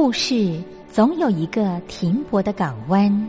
故事总有一个停泊的港湾。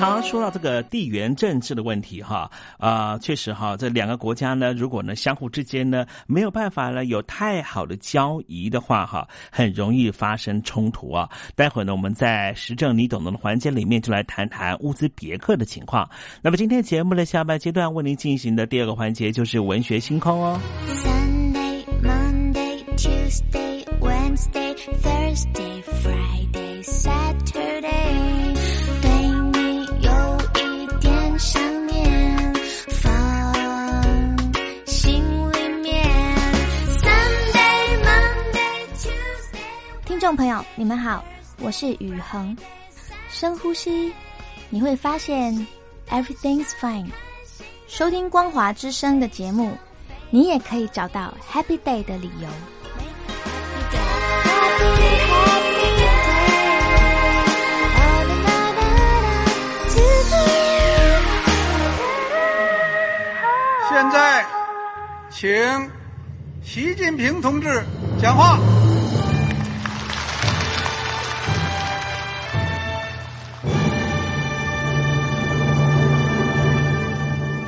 我们常常说到这个地缘政治的问题，哈啊，确实哈，这两个国家呢，如果呢相互之间呢没有办法呢有太好的交易的话，哈，很容易发生冲突啊。待会呢，我们在时政你懂得的环节里面就来谈谈乌兹别克的情况。那么今天节目的下半阶段为您进行的第二个环节就是文学星空哦。Sunday, Monday, Tuesday, Wednesday, Thursday, 朋友，你们好，我是雨恒。深呼吸，你会发现 everything's fine。收听光华之声的节目，你也可以找到 happy day 的理由。现在，请习近平同志讲话。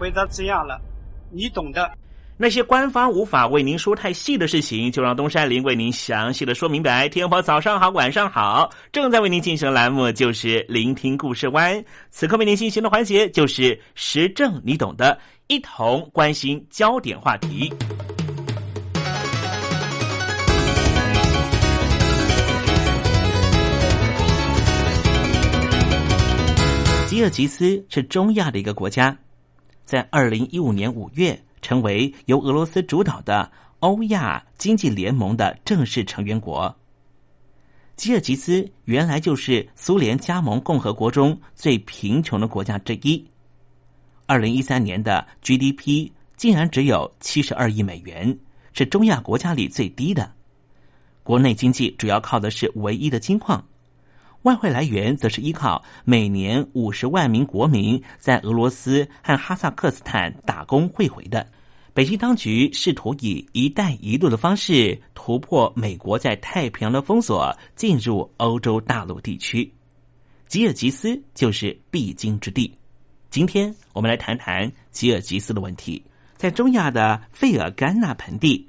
回答这样了，你懂的。那些官方无法为您说太细的事情，就让东山林为您详细的说明白。天婆早上好，晚上好，正在为您进行的栏目就是聆听故事湾。此刻为您进行的环节就是时政，你懂的，一同关心焦点话题。吉尔吉斯是中亚的一个国家，在二零一五年五月成为由俄罗斯主导的欧亚经济联盟的正式成员国。吉尔吉斯原来就是苏联加盟共和国中最贫穷的国家之一，二零一三年的 GDP 竟然只有七十二亿美元，是中亚国家里最低的。国内经济主要靠的是唯一的金矿。外汇来源则是依靠每年五十万名国民在俄罗斯和哈萨克斯坦打工汇回的。北京当局试图以“一带一路”的方式突破美国在太平洋的封锁，进入欧洲大陆地区。吉尔吉斯就是必经之地。今天我们来谈谈吉尔吉斯的问题。在中亚的费尔干纳盆地，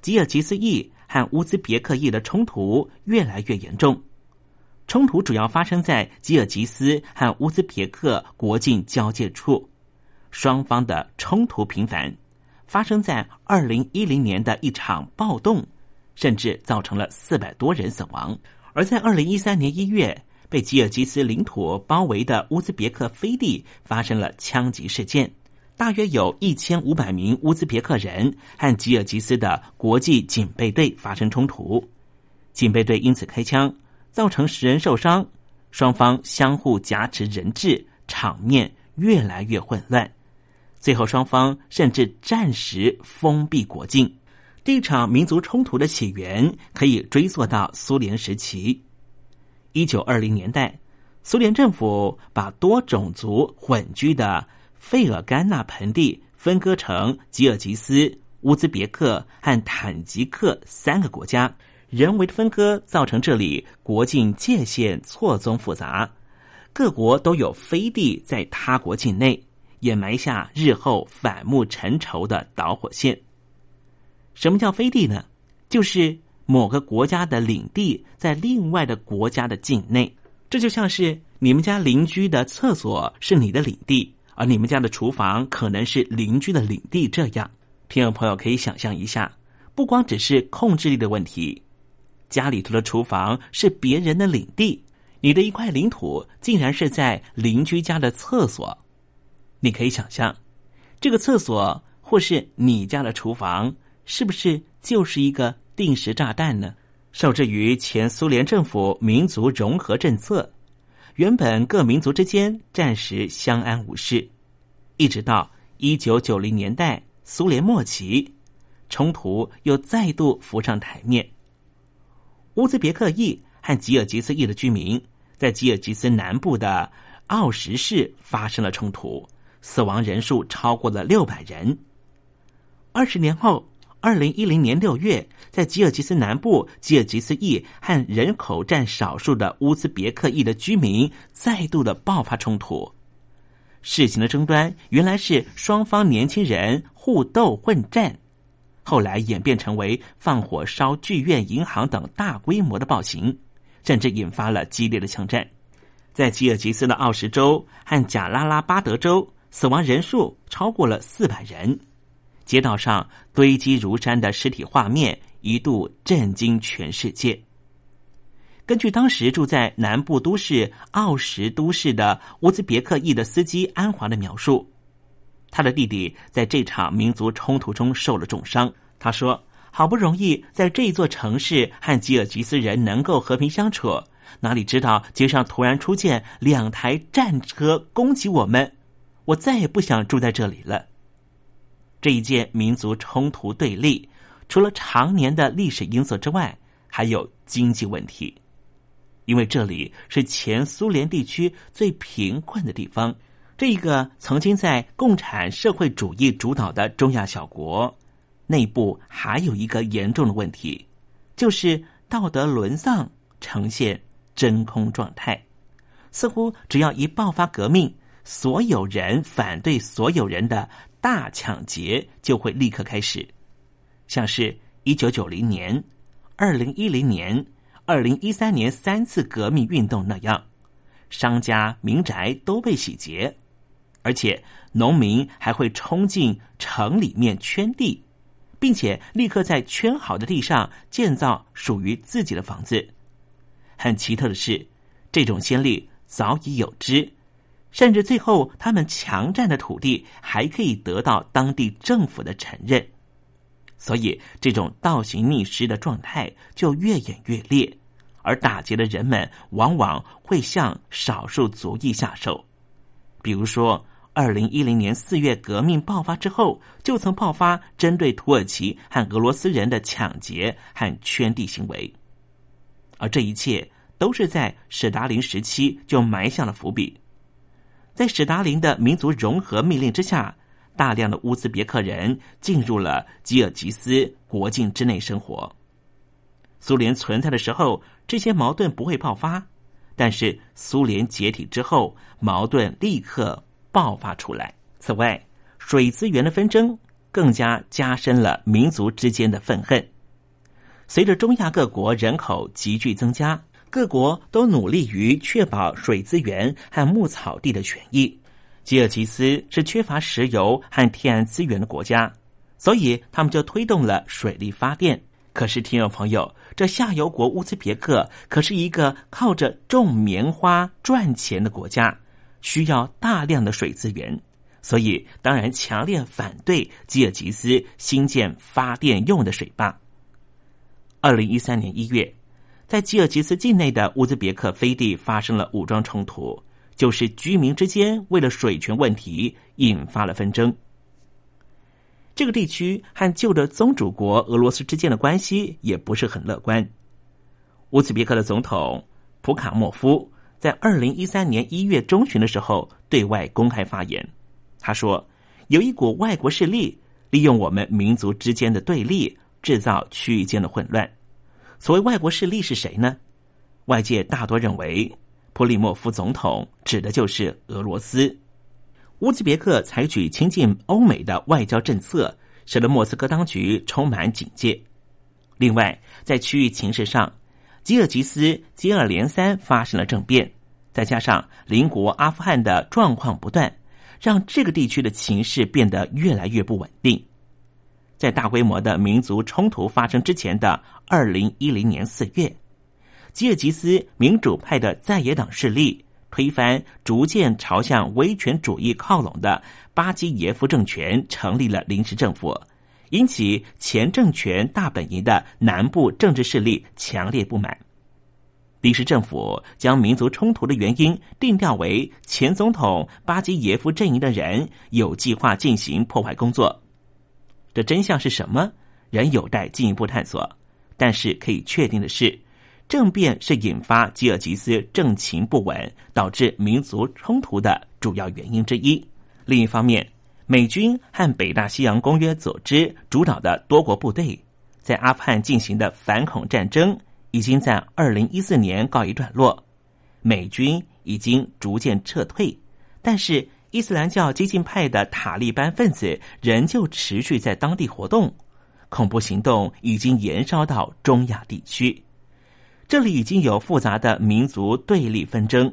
吉尔吉斯裔和乌兹别克裔的冲突越来越严重。冲突主要发生在吉尔吉斯和乌兹别克国境交界处，双方的冲突频繁，发生在二零一零年的一场暴动，甚至造成了四百多人死亡。而在二零一三年一月，被吉尔吉斯领土包围的乌兹别克飞地发生了枪击事件，大约有一千五百名乌兹别克人和吉尔吉斯的国际警备队发生冲突，警备队因此开枪。造成十人受伤，双方相互夹持人质，场面越来越混乱。最后，双方甚至暂时封闭国境。这场民族冲突的起源可以追溯到苏联时期。一九二零年代，苏联政府把多种族混居的费尔干纳盆地分割成吉尔吉斯、乌兹别克和坦吉克三个国家。人为的分割造成这里国境界限错综复杂，各国都有飞地在他国境内，也埋下日后反目成仇的导火线。什么叫飞地呢？就是某个国家的领地在另外的国家的境内，这就像是你们家邻居的厕所是你的领地，而你们家的厨房可能是邻居的领地。这样，听众朋友可以想象一下，不光只是控制力的问题。家里头的厨房是别人的领地，你的一块领土竟然是在邻居家的厕所。你可以想象，这个厕所或是你家的厨房，是不是就是一个定时炸弹呢？受制于前苏联政府民族融合政策，原本各民族之间暂时相安无事，一直到一九九零年代苏联末期，冲突又再度浮上台面。乌兹别克裔和吉尔吉斯裔的居民在吉尔吉斯南部的奥什市发生了冲突，死亡人数超过了六百人。二十年后，二零一零年六月，在吉尔吉斯南部，吉尔吉斯裔和人口占少数的乌兹别克裔的居民再度的爆发冲突。事情的争端原来是双方年轻人互斗混战。后来演变成为放火烧剧院、银行等大规模的暴行，甚至引发了激烈的枪战。在吉尔吉斯的奥什州和贾拉拉巴德州，死亡人数超过了四百人。街道上堆积如山的尸体画面一度震惊全世界。根据当时住在南部都市奥什都市的乌兹别克裔的司机安华的描述。他的弟弟在这场民族冲突中受了重伤。他说：“好不容易在这座城市和吉尔吉斯人能够和平相处，哪里知道街上突然出现两台战车攻击我们，我再也不想住在这里了。”这一件民族冲突对立，除了常年的历史因素之外，还有经济问题，因为这里是前苏联地区最贫困的地方。这个曾经在共产社会主义主导的中亚小国，内部还有一个严重的问题，就是道德沦丧，呈现真空状态。似乎只要一爆发革命，所有人反对所有人的大抢劫就会立刻开始，像是一九九零年、二零一零年、二零一三年三次革命运动那样，商家民宅都被洗劫。而且，农民还会冲进城里面圈地，并且立刻在圈好的地上建造属于自己的房子。很奇特的是，这种先例早已有之，甚至最后他们强占的土地还可以得到当地政府的承认。所以，这种倒行逆施的状态就越演越烈，而打劫的人们往往会向少数族裔下手，比如说。二零一零年四月革命爆发之后，就曾爆发针对土耳其和俄罗斯人的抢劫和圈地行为，而这一切都是在史达林时期就埋下了伏笔。在史达林的民族融合命令之下，大量的乌兹别克人进入了吉尔吉斯国境之内生活。苏联存在的时候，这些矛盾不会爆发，但是苏联解体之后，矛盾立刻。爆发出来。此外，水资源的纷争更加加深了民族之间的愤恨。随着中亚各国人口急剧增加，各国都努力于确保水资源和牧草地的权益。吉尔吉斯是缺乏石油和天然资源的国家，所以他们就推动了水力发电。可是，听众朋友，这下游国乌兹别克可是一个靠着种棉花赚钱的国家，需要大量的水资源，所以当然强烈反对吉尔吉斯新建发电用的水坝。二零一三年一月，在吉尔吉斯境内的乌兹别克飞地发生了武装冲突，就是居民之间为了水权问题引发了纷争。这个地区和旧的宗主国俄罗斯之间的关系也不是很乐观。乌兹别克的总统普卡莫夫在二零一三年一月中旬的时候对外公开发言，他说：“有一股外国势力利用我们民族之间的对立。”制造区域间的混乱。所谓外国势力是谁呢？外界大多认为，普里莫夫总统指的就是俄罗斯。乌兹别克采取亲近欧美的外交政策，使得莫斯科当局充满警戒。另外，在区域情势上，吉尔吉斯接二连三发生了政变，再加上邻国阿富汗的状况不断，让这个地区的情势变得越来越不稳定。在大规模的民族冲突发生之前的二零一零年四月，吉尔吉斯民主派的在野党势力推翻逐渐朝向威权主义靠拢的巴基耶夫政权，成立了临时政府，引起前政权大本营的南部政治势力强烈不满。临时政府将民族冲突的原因定调为前总统巴基耶夫阵营的人有计划进行破坏工作。这真相是什么？仍有待进一步探索。但是可以确定的是，政变是引发吉尔吉斯政情不稳、导致民族冲突的主要原因之一。另一方面，美军和北大西洋公约组织主导的多国部队在阿富汗进行的反恐战争，已经在二零一四年告一段落，美军已经逐渐撤退，但是。伊斯兰教激进派的塔利班分子仍旧持续在当地活动，恐怖行动已经延烧到中亚地区。这里已经有复杂的民族对立纷争，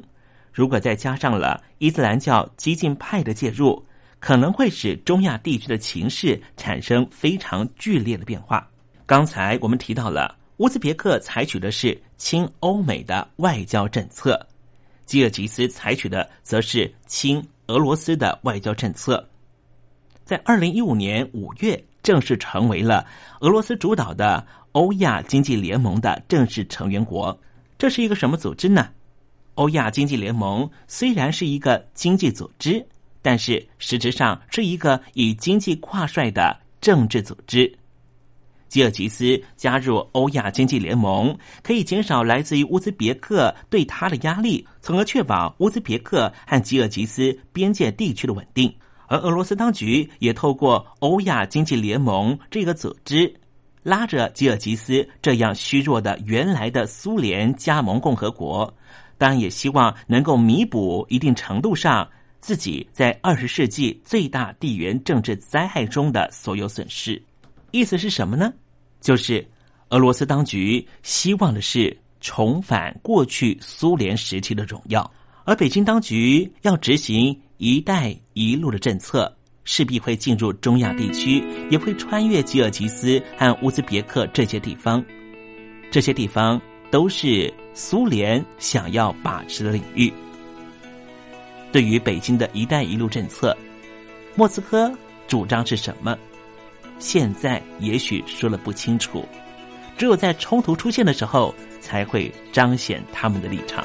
如果再加上了伊斯兰教激进派的介入，可能会使中亚地区的情势产生非常剧烈的变化。刚才我们提到了乌兹别克采取的是亲欧美的外交政策，吉尔吉斯采取的则是亲。俄罗斯的外交政策，在二零一五年五月正式成为了俄罗斯主导的欧亚经济联盟的正式成员国。这是一个什么组织呢？欧亚经济联盟虽然是一个经济组织，但是实质上是一个以经济挂帅的政治组织。吉尔吉斯加入欧亚经济联盟，可以减少来自于乌兹别克对他的压力，从而确保乌兹别克和吉尔吉斯边界地区的稳定。而俄罗斯当局也透过欧亚经济联盟这个组织，拉着吉尔吉斯这样虚弱的原来的苏联加盟共和国，当然也希望能够弥补一定程度上自己在二十世纪最大地缘政治灾害中的所有损失。意思是什么呢？就是俄罗斯当局希望的是重返过去苏联时期的荣耀，而北京当局要执行“一带一路”的政策，势必会进入中亚地区，也会穿越吉尔吉斯和乌兹别克这些地方。这些地方都是苏联想要把持的领域。对于北京的一带一路政策，莫斯科主张是什么？现在也许说了不清楚，只有在冲突出现的时候，才会彰显他们的立场。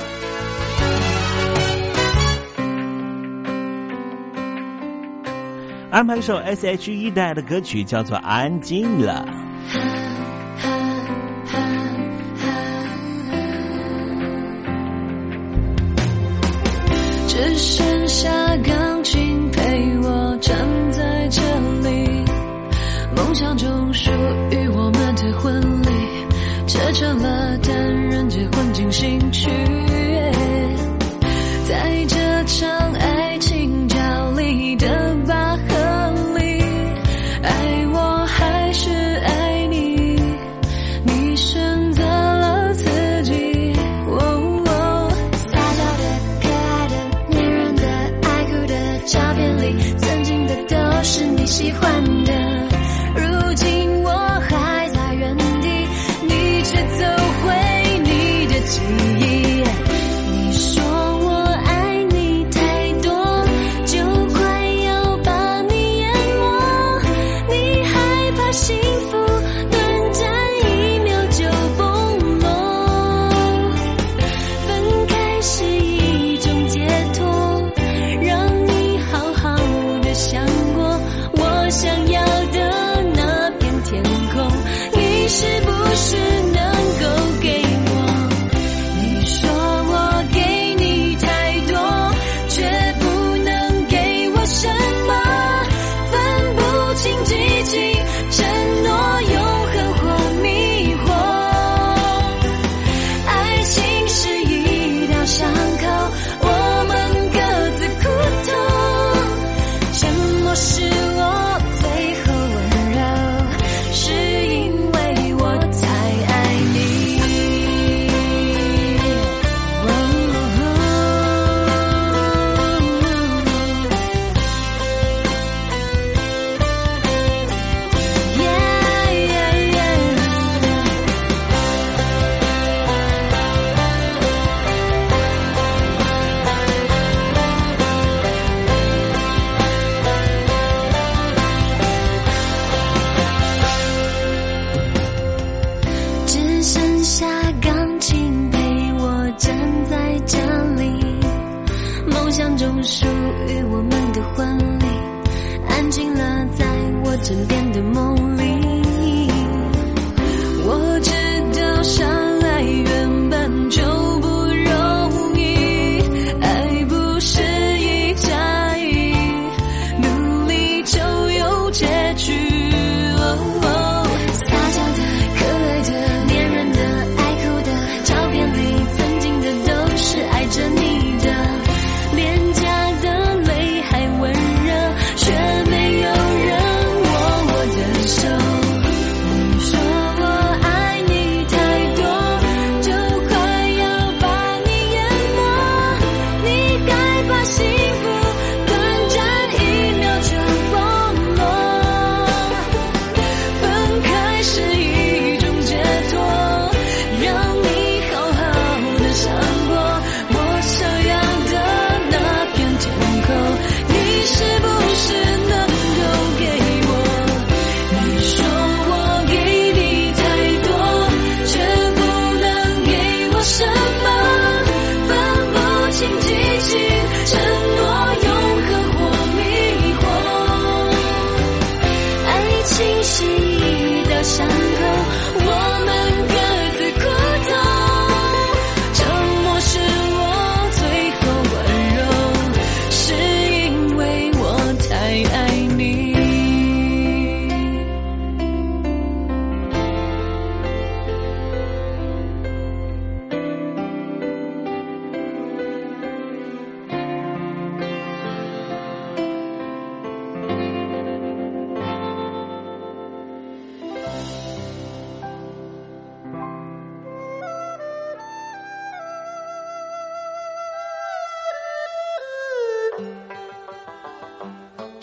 安排一首 S.H.E 带的歌曲，叫做《安静了》。只剩下钢琴陪我站在这里，梦想中属于我们的婚礼，这成了单人结婚进行曲。身边的梦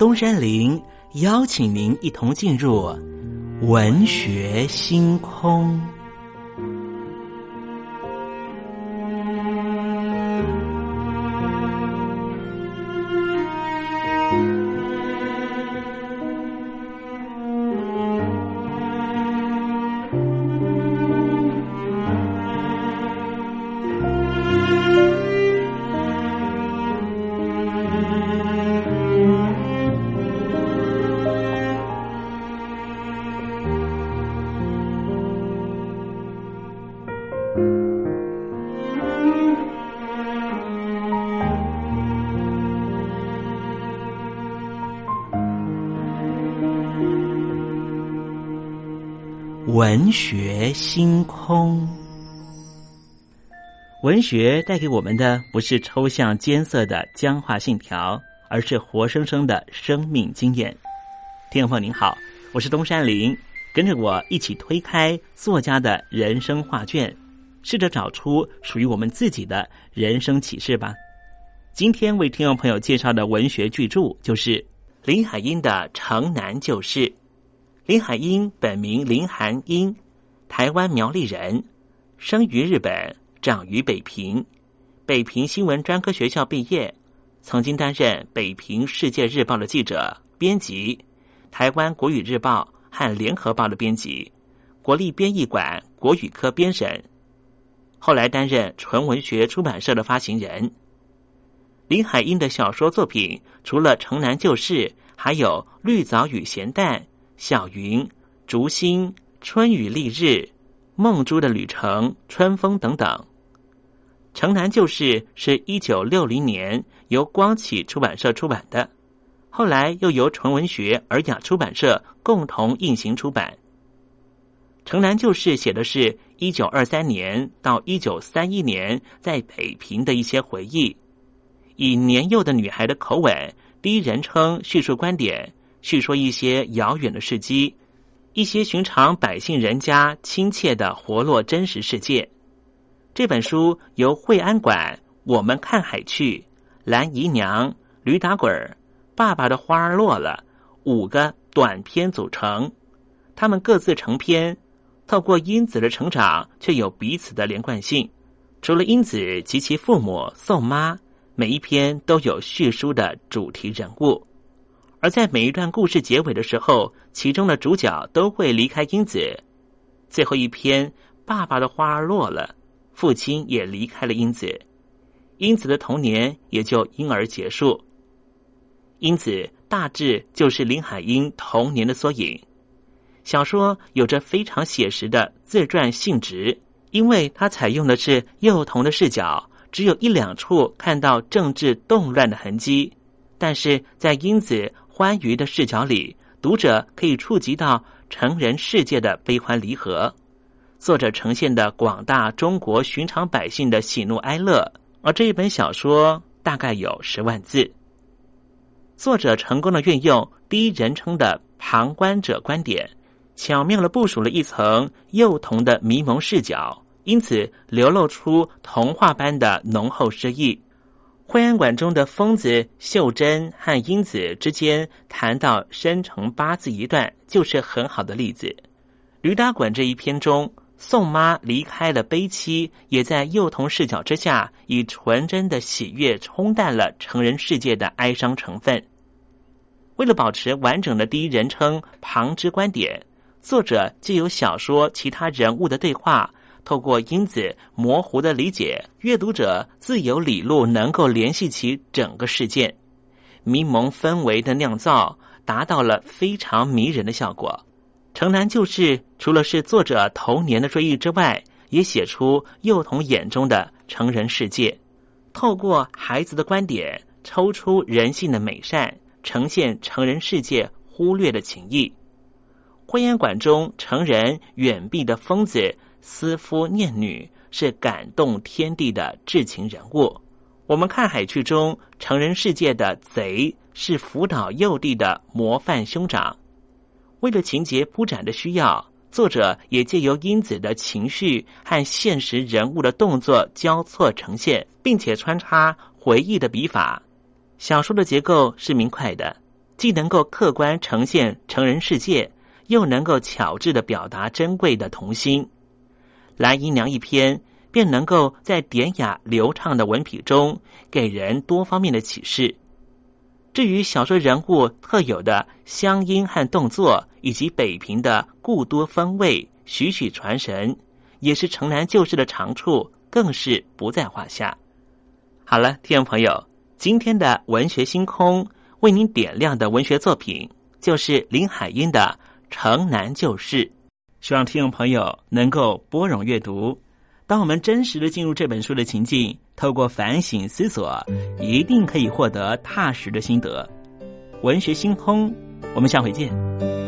东山林邀请您一同进入文学星空。文学星空，文学带给我们的不是抽象艰涩的僵化信条，而是活生生的生命经验。听众朋友您好，我是东山林，跟着我一起推开作家的人生画卷，试着找出属于我们自己的人生启示吧。今天为听众朋友介绍的文学巨著就是林海音的《城南旧事》。林海音本名林寒英，台湾苗栗人，生于日本，长于北平，北平新闻专科学校毕业，曾经担任《北平世界日报》的记者、编辑，台湾国语日报和联合报的编辑，国立编译馆国语科编审，后来担任纯文学出版社的发行人。林海音的小说作品除了《城南旧事》，还有《绿藻与咸蛋》《小云》《竹心》《春雨丽日》《梦珠的旅程》《春风》等等。《城南旧事》是一九六零年由光启出版社出版的，后来又由纯文学尔雅出版社共同印行出版。《城南旧事》写的是一九二三年到一九三一年在北平的一些回忆。以年幼的女孩的口吻，第一人称叙述观点，叙说一些遥远的事迹，一些寻常百姓人家亲切的活络真实世界。这本书由惠安馆、我们看海去、蓝姨娘、驴打滚儿、爸爸的花儿落了五个短篇组成，他们各自成篇，透过英子的成长，却有彼此的连贯性。除了英子及其父母宋妈。每一篇都有叙述的主题人物，而在每一段故事结尾的时候，其中的主角都会离开英子。最后一篇，爸爸的花儿落了，父亲也离开了英子，英子的童年也就因而结束。因此，大致就是林海音童年的缩影。小说有着非常写实的自传性质，因为它采用的是幼童的视角。只有一两处看到政治动乱的痕迹，但是在英子欢愉的视角里，读者可以触及到成人世界的悲欢离合。作者呈现的广大中国寻常百姓的喜怒哀乐，而这一本小说大概有十万字。作者成功的运用第一人称的旁观者观点，巧妙的部署了一层幼童的迷蒙视角。因此，流露出童话般的浓厚诗意。惠安馆中的疯子秀珍和英子之间谈到生辰八字一段，就是很好的例子。驴打滚这一篇中，宋妈离开了悲戚，也在幼童视角之下，以纯真的喜悦冲淡了成人世界的哀伤成分。为了保持完整的第一人称旁支观点，作者借由小说其他人物的对话。透过因子模糊的理解，阅读者自有理路能够联系起整个事件，迷蒙氛围的酿造达到了非常迷人的效果。《城南旧事》除了是作者童年的追忆之外，也写出幼童眼中的成人世界。透过孩子的观点，抽出人性的美善，呈现成人世界忽略的情谊。婚宴馆中成人远避的疯子。思夫念女是感动天地的至情人物。我们看海剧中成人世界的贼是辅导幼弟的模范兄长。为了情节铺展的需要，作者也借由英子的情绪和现实人物的动作交错呈现，并且穿插回忆的笔法。小说的结构是明快的，既能够客观呈现成人世界，又能够巧智的表达珍贵的童心。蓝姨娘一篇便能够在典雅流畅的文笔中给人多方面的启示。至于小说人物特有的乡音和动作，以及北平的故都风味，栩栩传神，也是城南旧事的长处，更是不在话下。好了，听众朋友，今天的文学星空为您点亮的文学作品，就是林海音的《城南旧事》。希望听众朋友能够拨冗阅读。当我们真实的进入这本书的情境，透过反省思索，一定可以获得踏实的心得。文学星空，我们下回见。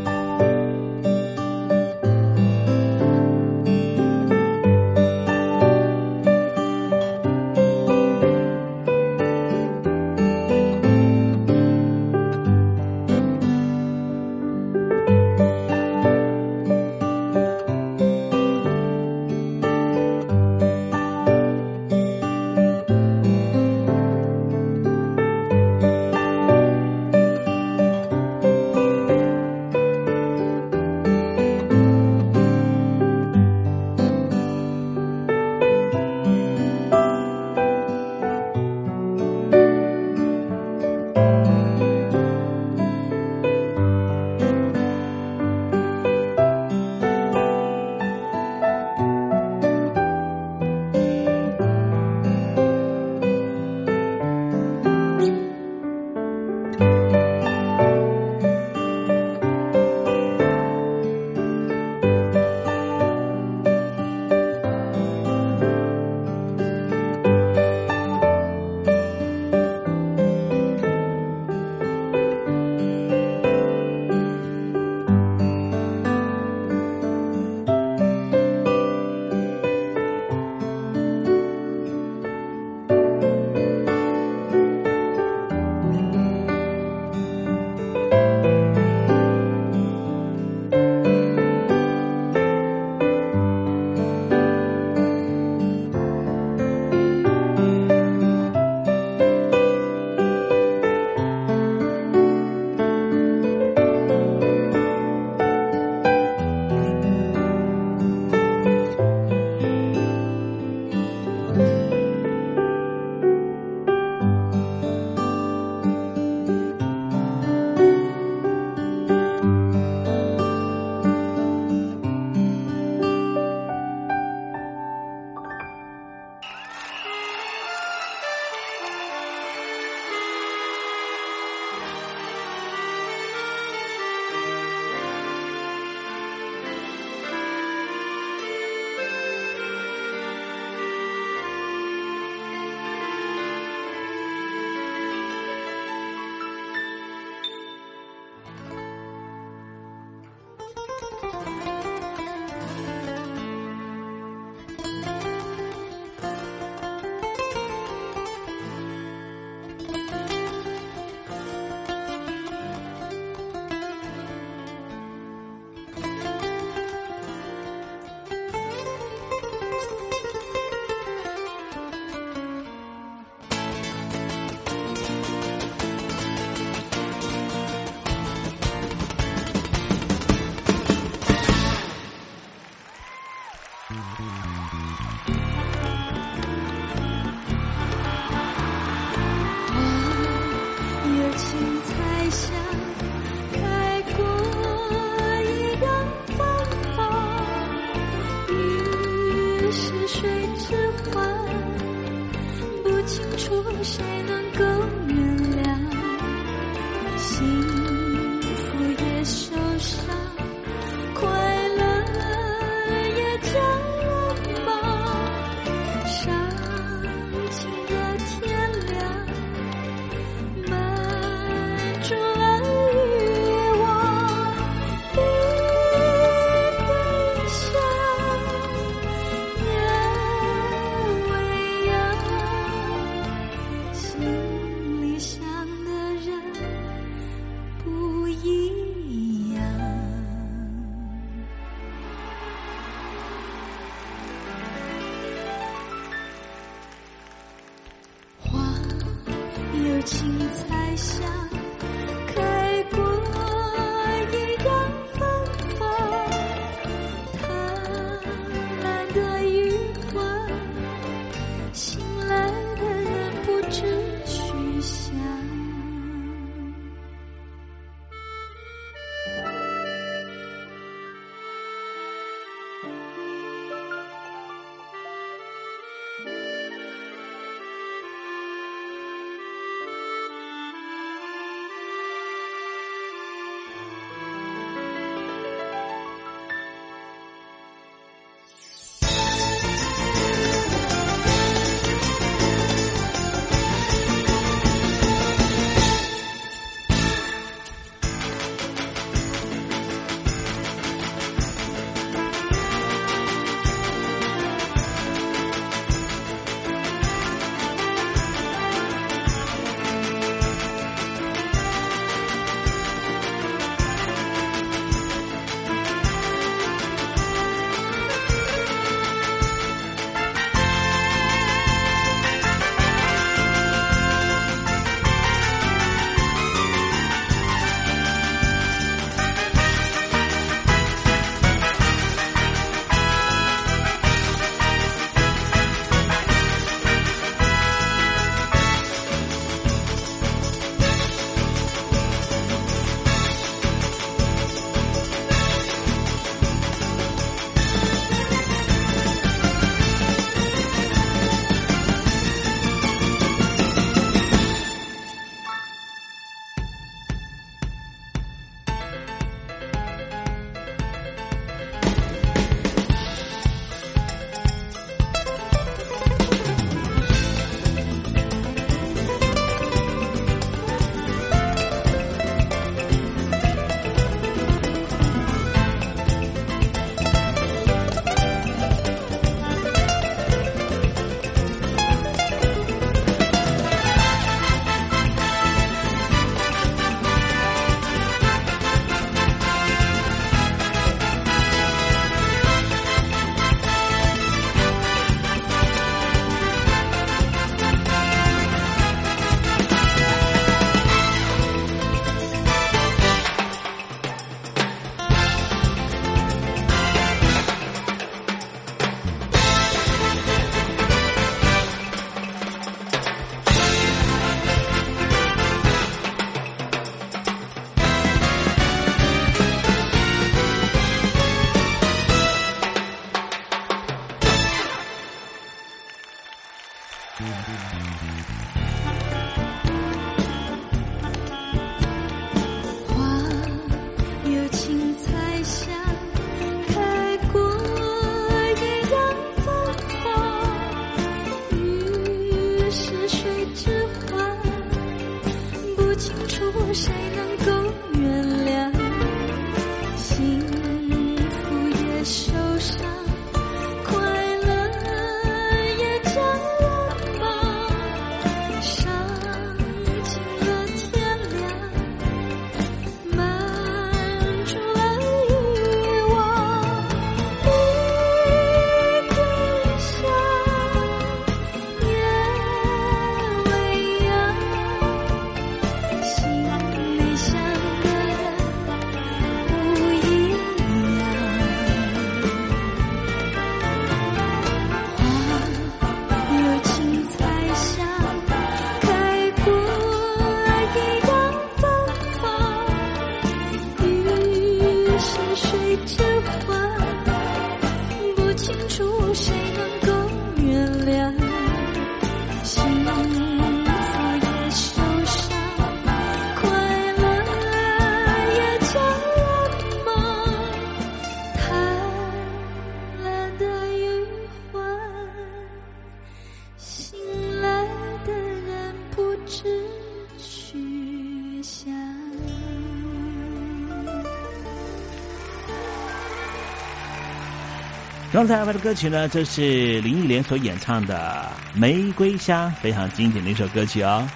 刚才安排的歌曲呢，就是林忆莲所演唱的《玫瑰香》，非常经典的一首歌曲哦。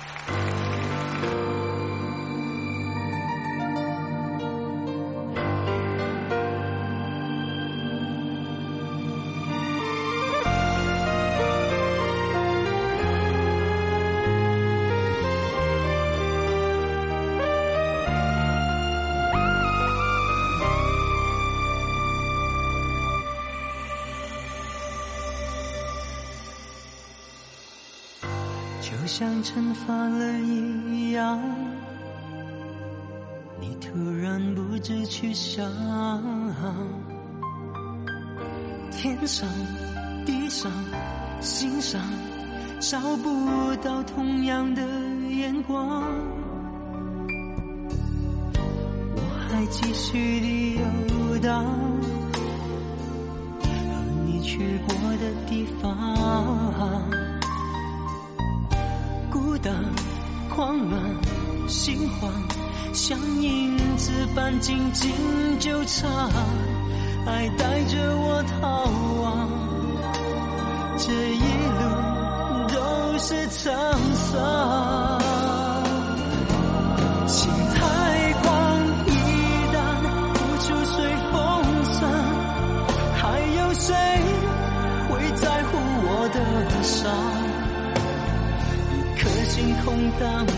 空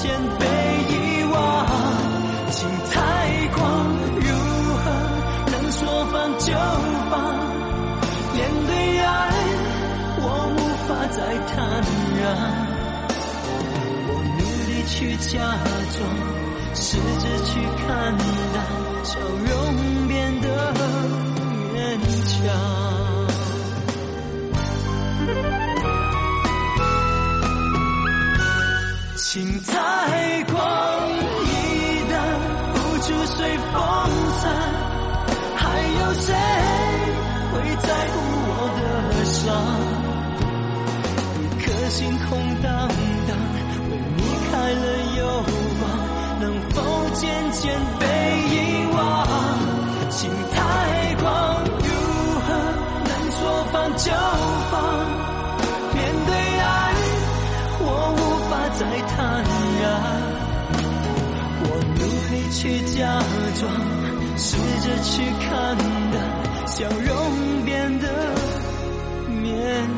先被遗忘，情太狂，如何能说放就放？面对爱，我无法再坦然。我努力去假装，试着去看淡，笑容变得勉强。情。谁会在乎我的伤，一颗心空荡荡，为你开了又忘，能否渐渐被遗忘，心太狂，如何能说放就放，面对爱我无法再坦然，我努力去假装，试着去看。笑容变得腼腆。